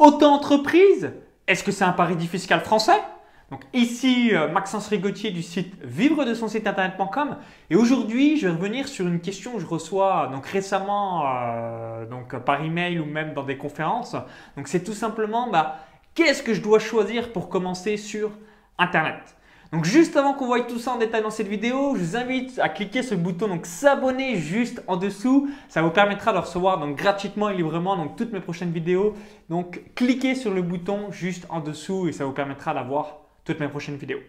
Auto-entreprise, est-ce que c'est un paradis fiscal français? Donc ici, euh, Maxence Rigotier du site vivre de son site internet.com et aujourd'hui, je vais revenir sur une question que je reçois donc récemment euh, donc par email ou même dans des conférences. Donc c'est tout simplement bah, qu'est-ce que je dois choisir pour commencer sur internet? Donc juste avant qu'on voie tout ça en détail dans cette vidéo, je vous invite à cliquer sur le bouton donc s'abonner juste en dessous. Ça vous permettra de recevoir donc gratuitement et librement donc toutes mes prochaines vidéos. Donc cliquez sur le bouton juste en dessous et ça vous permettra d'avoir toutes mes prochaines vidéos.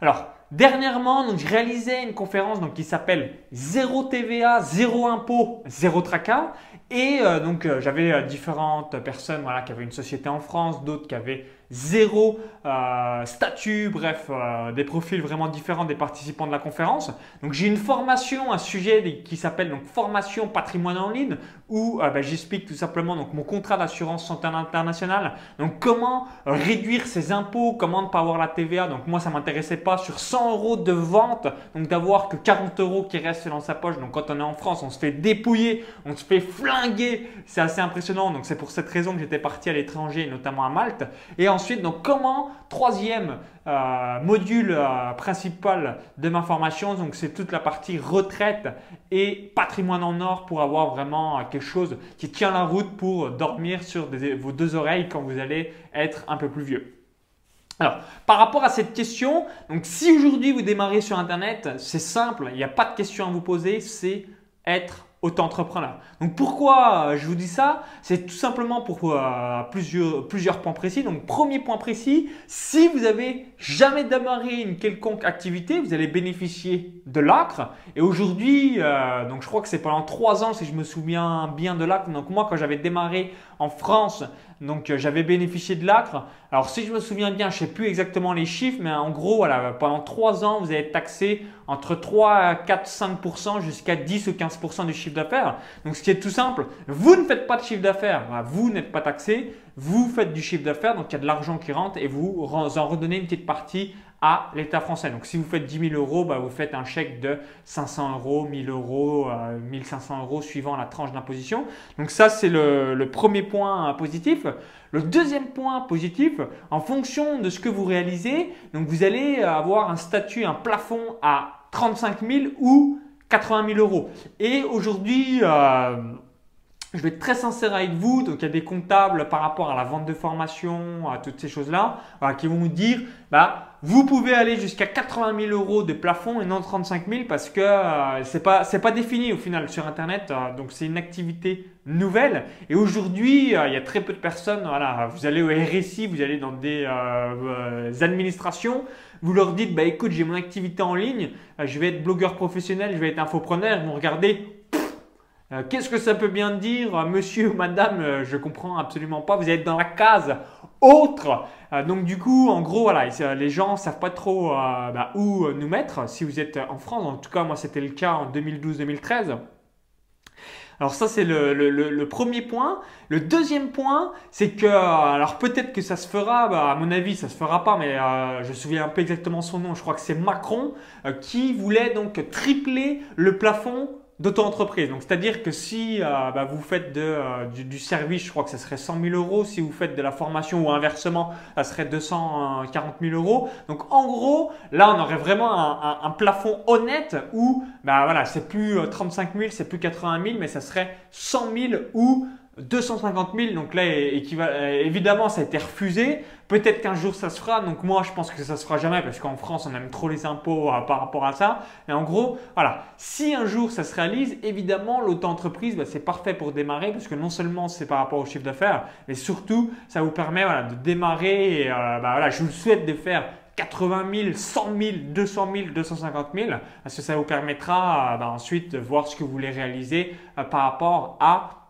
Alors, dernièrement, donc, je réalisais une conférence qui s'appelle Zéro TVA, zéro impôt, zéro tracas. Et euh, donc, euh, j'avais euh, différentes personnes voilà, qui avaient une société en France, d'autres qui avaient zéro euh, statut, bref, euh, des profils vraiment différents des participants de la conférence. Donc j'ai une formation, un sujet qui s'appelle donc formation patrimoine en ligne où euh, ben, j'explique tout simplement donc mon contrat d'assurance santé internationale. Donc comment réduire ses impôts, comment ne pas avoir la TVA. Donc moi ça m'intéressait pas sur 100 euros de vente, donc d'avoir que 40 euros qui restent dans sa poche. Donc quand on est en France, on se fait dépouiller, on se fait flinguer. C'est assez impressionnant. Donc c'est pour cette raison que j'étais parti à l'étranger, notamment à Malte. Et ensuite, donc comment, troisième euh, module euh, principal de ma formation, donc c'est toute la partie retraite et patrimoine en or pour avoir vraiment euh, quelque chose qui tient la route pour dormir sur vos deux oreilles quand vous allez être un peu plus vieux. Alors, par rapport à cette question, donc si aujourd'hui vous démarrez sur Internet, c'est simple, il n'y a pas de question à vous poser, c'est être auto-entrepreneur. Donc pourquoi euh, je vous dis ça? C'est tout simplement pour euh, plusieurs, points précis. Donc premier point précis, si vous avez jamais démarré une quelconque activité, vous allez bénéficier de l'ACRE. Et aujourd'hui, euh, donc je crois que c'est pendant trois ans si je me souviens bien de l'ACRE. Donc moi quand j'avais démarré en France, donc j'avais bénéficié de l'ACRE. Alors si je me souviens bien, je ne sais plus exactement les chiffres, mais en gros, pendant trois ans, vous allez être taxé entre 3, 4, 5% jusqu'à 10 ou 15% du chiffre d'affaires. Donc ce qui est tout simple, vous ne faites pas de chiffre d'affaires, vous n'êtes pas taxé, vous faites du chiffre d'affaires, donc il y a de l'argent qui rentre et vous en redonnez une petite partie l'État français. Donc si vous faites 10 000 euros, bah, vous faites un chèque de 500 euros, 1000 euros, 1500 euh, euros suivant la tranche d'imposition. Donc ça, c'est le, premier point positif. Le deuxième point positif, en fonction de ce que vous réalisez, donc vous allez avoir un statut, un plafond à 35 000 ou 80 000 euros. Et aujourd'hui, euh, je vais être très sincère avec vous. Donc, il y a des comptables par rapport à la vente de formation, à toutes ces choses-là, qui vont vous dire, bah, vous pouvez aller jusqu'à 80 000 euros de plafond et non 35 000 parce que euh, pas c'est pas défini au final sur Internet. Euh, donc, c'est une activité nouvelle. Et aujourd'hui, il y a très peu de personnes. Voilà, vous allez au RSI, vous allez dans des administrations vous leur dites, bah écoute, j'ai mon activité en ligne, euh, je vais être blogueur professionnel, je vais être infopreneur, ils vont regarder, euh, qu'est-ce que ça peut bien dire, euh, monsieur ou madame, je comprends absolument pas, vous êtes dans la case autre. donc du coup, en gros, voilà, les gens savent pas trop bah, où nous mettre. Si vous êtes en France, en tout cas, moi c'était le cas en 2012-2013. Alors ça, c'est le, premier point. Le deuxième point, c'est que, alors peut-être que ça se fera, bah, à mon avis, ça se fera pas, mais euh, je me souviens un peu exactement son nom, je crois que c'est Macron, euh, qui voulait donc tripler le plafond d'auto-entreprise. Donc, c'est-à-dire que si euh, bah, vous faites euh, du, service, je crois que ça serait 100 000 euros. Si vous faites de la formation ou inversement, ça serait 240 000 euros. Donc, en gros, là, on aurait vraiment un, plafond honnête où, bah voilà, c'est plus 35 euh, 000, c'est plus 80 000, mais ça serait 100 000 ou 250 000, donc là, euh, évidemment, ça a été refusé. Peut-être qu'un jour ça se fera. Donc moi, je pense que ça se fera jamais parce qu'en France, on aime trop les impôts euh, par rapport à ça. Mais en gros, voilà, si un jour ça se réalise, évidemment, l'auto-entreprise, bah, c'est parfait pour démarrer parce que non seulement c'est par rapport au chiffre d'affaires, mais surtout, ça vous permet voilà, de démarrer. Et, euh, bah, voilà, je vous souhaite de faire 80 000, 100 000, 200 000, 250 000, parce que ça vous permettra bah, ensuite de voir ce que vous voulez réaliser par rapport à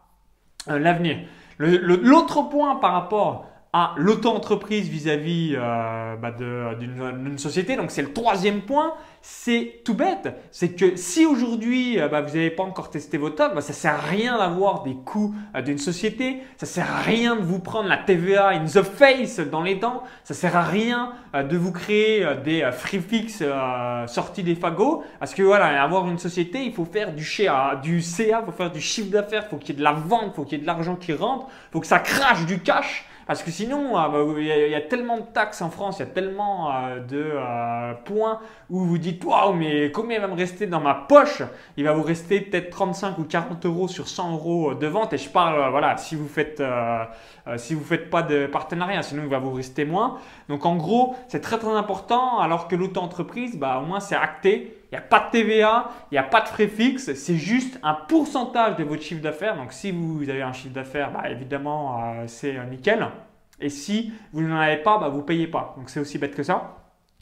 l'avenir. L'autre point par rapport à l'auto-entreprise vis-à-vis euh, bah, d'une société, donc c'est le troisième point, c'est tout bête. C'est que si aujourd'hui euh, bah, vous n'avez pas encore testé vos top, bah, ça sert à rien d'avoir des coûts euh, d'une société, ça sert à rien de vous prendre la TVA in the face dans les dents, ça sert à rien euh, de vous créer des free fix sortis des fagots, parce que voilà, avoir une société, il faut faire du, CA, du CA, il faut faire du chiffre d'affaires, il faut qu'il y ait de la vente, il faut qu'il y ait de l'argent qui rentre, il faut que ça crache du cash. Parce que sinon, euh, bah, il y, a tellement de taxes en France, il y a tellement euh, de euh, points où vous dites Waouh, mais combien va me rester dans ma poche? Il va vous rester peut-être 35 ou 40 euros sur 100 euros de vente. Et je parle, voilà, si vous faites, si vous faites pas de partenariat, sinon il va vous rester moins. Donc en gros, c'est très très important. Alors que l'auto-entreprise, bah, au moins c'est acté. Il n'y a pas de TVA, il n'y a pas de frais fixes, c'est juste un pourcentage de votre chiffre d'affaires. Donc si vous avez un chiffre d'affaires, bah, évidemment, euh, c'est euh, nickel. Et si vous n'en avez pas, bah, vous ne payez pas. Donc c'est aussi bête que ça.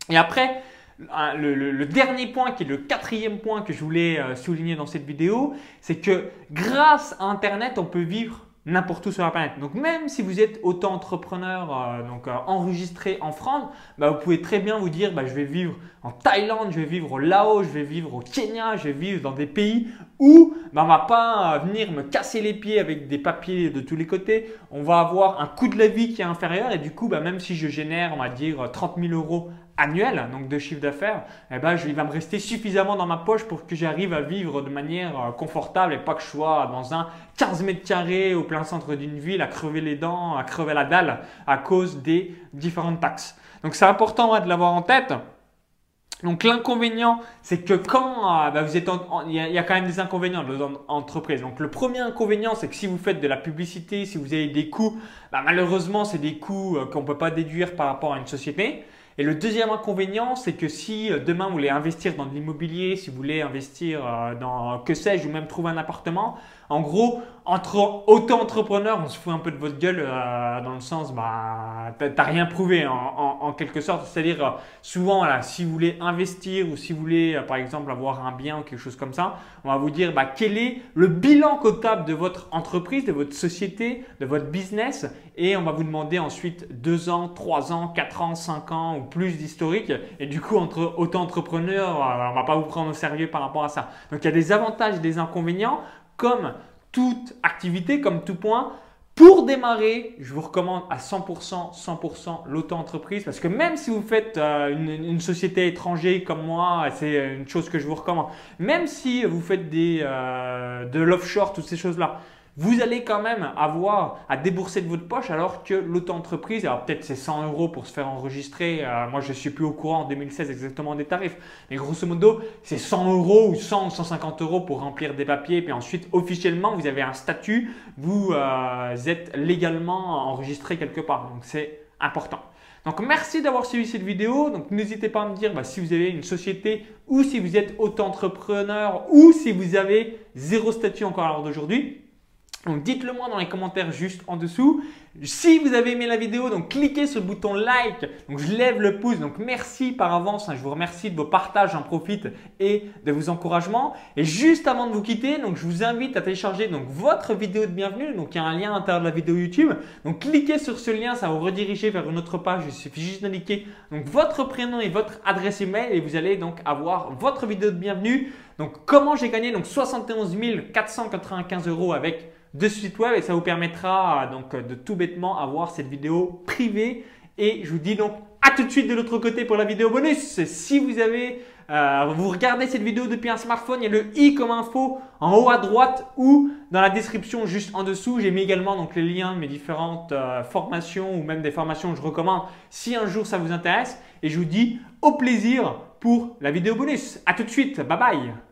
Et après, le, dernier point, qui est le quatrième point que je voulais euh, souligner dans cette vidéo, c'est que grâce à Internet, on peut vivre n'importe où sur la planète. Donc même si vous êtes auto-entrepreneur euh, euh, enregistré en France, bah, vous pouvez très bien vous dire bah, je vais vivre en Thaïlande, je vais vivre au Laos, je vais vivre au Kenya, je vais vivre dans des pays où bah, on va pas euh, venir me casser les pieds avec des papiers de tous les côtés. On va avoir un coût de la vie qui est inférieur et du coup bah, même si je génère on va dire 30 000 euros annuel, donc de chiffre d'affaires, eh ben, il va me rester suffisamment dans ma poche pour que j'arrive à vivre de manière euh, confortable et pas que je sois dans un 15 mètres carrés au plein centre d'une ville à crever les dents, à crever la dalle à cause des différentes taxes. Donc c'est important de l'avoir en tête. Donc l'inconvénient, c'est que quand euh, bah, vous êtes, il y, a quand même des inconvénients de l'entreprise. Donc le premier inconvénient, c'est que si vous faites de la publicité, si vous avez des coûts, bah, malheureusement, c'est des coûts euh, qu'on ne peut pas déduire par rapport à une société. Et le deuxième inconvénient, c'est que si euh, demain vous voulez investir dans de l'immobilier, si vous voulez investir euh, dans, que sais-je, ou même trouver un appartement, en gros, entre auto-entrepreneurs, on se fout un peu de votre gueule euh, dans le sens, bah, t'as rien prouvé en, quelque sorte. C'est-à-dire, euh, souvent, si vous voulez investir ou si vous voulez, euh, par exemple, avoir un bien ou quelque chose comme ça, on va vous dire bah, quel est le bilan comptable de votre entreprise, de votre société, de votre business, et on va vous demander ensuite 2 ans, 3 ans, 4 ans, 5 ans ou plus d'historique. Et du coup, entre auto-entrepreneurs, on va pas vous prendre au sérieux par rapport à ça. Donc, il y a des avantages et des inconvénients comme toute activité, comme tout point. Pour démarrer, je vous recommande à 100%, 100% l'auto-entreprise parce que même si vous faites euh, une, société étrangère comme moi, c'est une chose que je vous recommande. Même si vous faites des, euh, de l'offshore, toutes ces choses-là, vous allez quand même avoir à débourser de votre poche alors que l'auto-entreprise, alors peut-être c'est 100 euros pour se faire enregistrer, euh, moi je ne suis plus au courant en 2016 exactement des tarifs, mais grosso modo c'est 100 euros ou 100 ou 150 euros pour remplir des papiers, puis ensuite officiellement vous avez un statut, vous euh, êtes légalement enregistré quelque part, donc c'est important. Donc merci d'avoir suivi cette vidéo. Donc n'hésitez pas à me dire bah, si vous avez une société ou si vous êtes auto-entrepreneur ou si vous avez zéro statut encore à l'heure d'aujourd'hui. Donc dites-le moi dans les commentaires juste en dessous. Si vous avez aimé la vidéo, donc cliquez sur le bouton like. Donc je lève le pouce. Donc merci par avance. Hein. je vous remercie de vos partages, j'en profite et de vos encouragements. Et juste avant de vous quitter, donc je vous invite à télécharger donc votre vidéo de bienvenue. Donc il y a un lien à l'intérieur de la vidéo YouTube. Donc cliquez sur ce lien, ça va vous rediriger vers une autre page. Il suffit juste d'indiquer donc votre prénom et votre adresse email et vous allez donc avoir votre vidéo de bienvenue. Donc comment j'ai gagné? Donc 71 495 euros avec de site web et ça vous permettra donc de tout bêtement avoir cette vidéo privée. Et je vous dis donc à tout de suite de l'autre côté pour la vidéo bonus. Si vous avez euh, vous regardez cette vidéo depuis un smartphone, il y a le i comme info en haut à droite ou dans la description juste en dessous. J'ai mis également donc les liens de mes différentes euh, formations ou même des formations que je recommande si un jour ça vous intéresse. Et je vous dis au plaisir pour la vidéo bonus. À tout de suite, bye bye